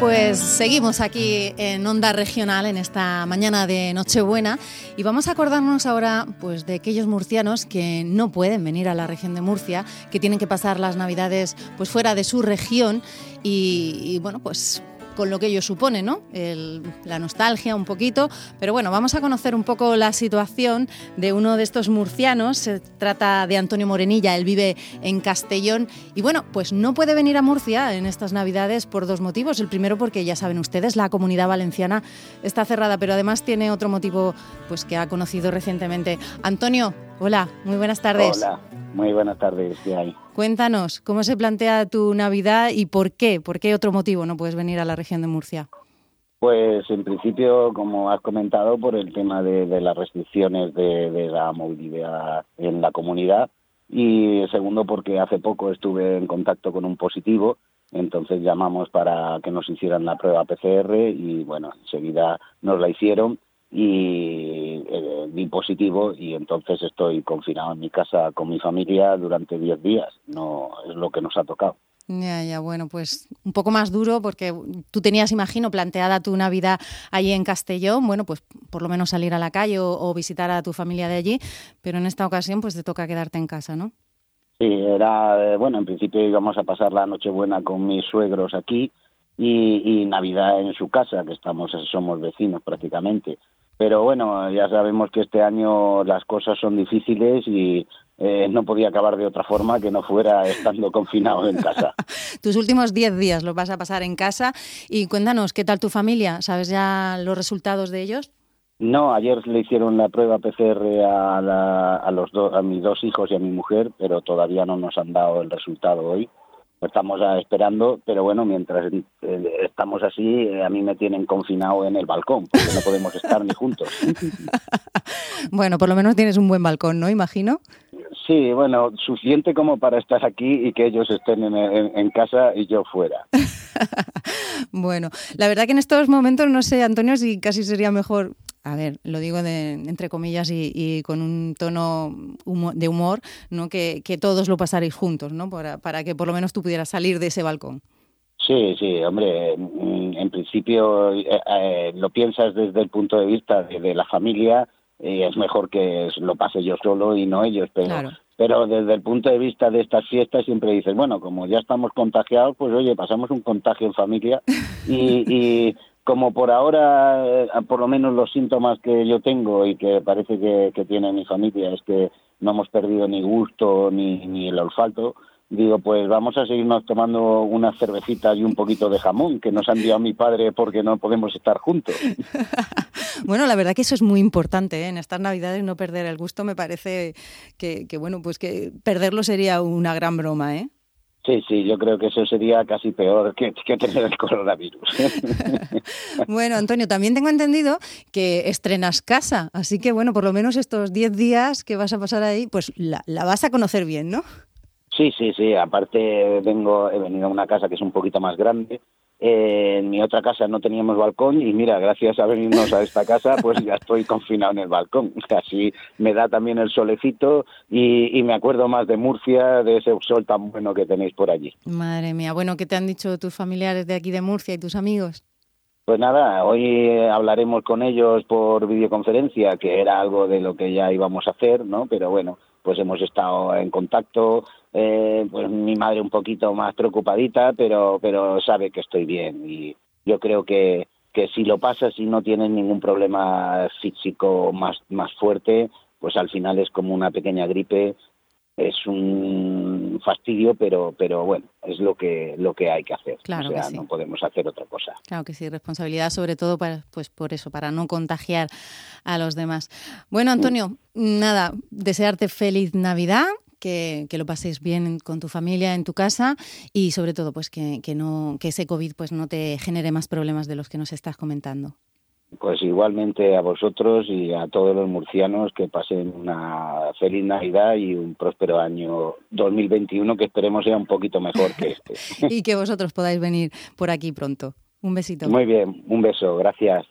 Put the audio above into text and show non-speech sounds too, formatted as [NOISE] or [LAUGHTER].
Pues seguimos aquí en Onda Regional en esta mañana de Nochebuena y vamos a acordarnos ahora pues de aquellos murcianos que no pueden venir a la región de Murcia, que tienen que pasar las Navidades pues fuera de su región y, y bueno, pues con lo que ello supone, ¿no? la nostalgia un poquito. Pero bueno, vamos a conocer un poco la situación de uno de estos murcianos. Se trata de Antonio Morenilla, él vive en Castellón y bueno, pues no puede venir a Murcia en estas Navidades por dos motivos. El primero porque ya saben ustedes, la comunidad valenciana está cerrada, pero además tiene otro motivo pues que ha conocido recientemente. Antonio, hola, muy buenas tardes. Hola, muy buenas tardes, ¿qué hay? Cuéntanos, ¿cómo se plantea tu Navidad y por qué? ¿Por qué otro motivo no puedes venir a la región de Murcia? Pues en principio, como has comentado, por el tema de, las restricciones de, la movilidad en la comunidad y segundo porque hace poco estuve en contacto con un positivo, entonces llamamos para que nos hicieran la prueba PCR y bueno, enseguida nos la hicieron y di positivo y entonces estoy confinado en mi casa con mi familia durante 10 días. No es lo que nos ha tocado. Ya, ya, bueno, pues un poco más duro porque tú tenías, imagino, planteada tu Navidad allí en Castellón, bueno, pues por lo menos salir a la calle o, visitar a tu familia de allí, pero en esta ocasión pues te toca quedarte en casa, ¿no? Sí, era, eh, bueno, en principio íbamos a pasar la Nochebuena con mis suegros aquí y, y Navidad en su casa, que estamos, somos vecinos prácticamente pero bueno, ya sabemos que este año las cosas son difíciles y eh, no podía acabar de otra forma que no fuera [LAUGHS] estando confinado en casa. [LAUGHS] Tus últimos 10 días los vas a pasar en casa y cuéntanos, ¿qué tal tu familia? ¿Sabes ya los resultados de ellos? No, ayer le hicieron la prueba PCR a, a, los a mis dos hijos y a mi mujer, pero todavía no nos han dado el resultado hoy estamos esperando, pero bueno, mientras eh, estamos así, eh, a mí me tienen confinado en el balcón, porque no podemos estar ni juntos. [LAUGHS] bueno, por lo menos tienes un buen balcón, ¿no? Imagino. Sí, bueno, suficiente como para estar aquí y que ellos estén en casa y yo fuera. [LAUGHS] bueno, la verdad que en estos momentos, no sé, Antonio, si casi sería mejor a ver, lo digo de, entre comillas y, con un tono de humor, ¿no? Que, todos lo pasaréis juntos, ¿no? Para, para que por lo menos tú pudieras salir de ese balcón. Sí, sí, hombre, en principio eh, eh, lo piensas desde el punto de vista de, la familia y es mejor que lo pase yo solo y no ellos, pero, pero desde el punto de vista de estas fiestas siempre dices, bueno, como ya estamos contagiados, pues oye, pasamos un contagio en familia [LAUGHS] y, y como por ahora, eh, por lo menos los síntomas que yo tengo y que parece que, tiene mi familia es que no hemos perdido ni gusto ni, el olfato, digo, pues vamos a seguirnos tomando unas cervecitas y un poquito de jamón que nos ha enviado mi padre porque no podemos estar juntos. [LAUGHS] bueno, la verdad que eso es muy importante ¿eh? en estas Navidades no perder el gusto. Me parece que, que, bueno, pues que perderlo sería una gran broma, ¿eh? Sí, sí, yo creo que eso sería casi peor que, tener el coronavirus. [LAUGHS] bueno, Antonio, también tengo entendido que estrenas casa, así que bueno, por lo menos estos 10 días que vas a pasar ahí, pues la, la vas a conocer bien, ¿no? Sí, sí, sí. Aparte vengo, he venido a una casa que es un poquito más grande, eh, en mi otra casa no teníamos balcón y mira, gracias a venirnos a esta casa, pues ya estoy confinado en el balcón. [LAUGHS] Así me da también el solecito y, me acuerdo más de Murcia, de ese sol tan bueno que tenéis por allí. Madre mía, bueno, ¿qué te han dicho tus familiares de aquí de Murcia y tus amigos? Pues nada, hoy hablaremos con ellos por videoconferencia, que era algo de lo que ya íbamos a hacer, ¿no? Pero bueno, pues hemos estado en contacto, eh, pues mi madre un poquito más preocupadita, pero, pero sabe que estoy bien y yo creo que, que si lo pasas y no tienes ningún problema físico más, más fuerte, pues al final es como una pequeña gripe es un fastidio, pero, pero bueno, es lo que, lo que hay que hacer. Claro o sea, no podemos hacer otra cosa. Claro que sí, responsabilidad sobre todo para, pues por eso, para no contagiar a los demás. Bueno, Antonio, nada, desearte feliz Navidad. Que, que, lo paséis bien con tu familia, en tu casa y sobre todo pues que, que, no, que ese COVID pues no te genere más problemas de los que nos estás comentando. Pues igualmente a vosotros y a todos los murcianos que pasen una feliz Navidad y un próspero año 2021 que esperemos sea un poquito mejor que este. [LAUGHS] y que vosotros podáis venir por aquí pronto. Un besito. Muy bien, un beso, gracias.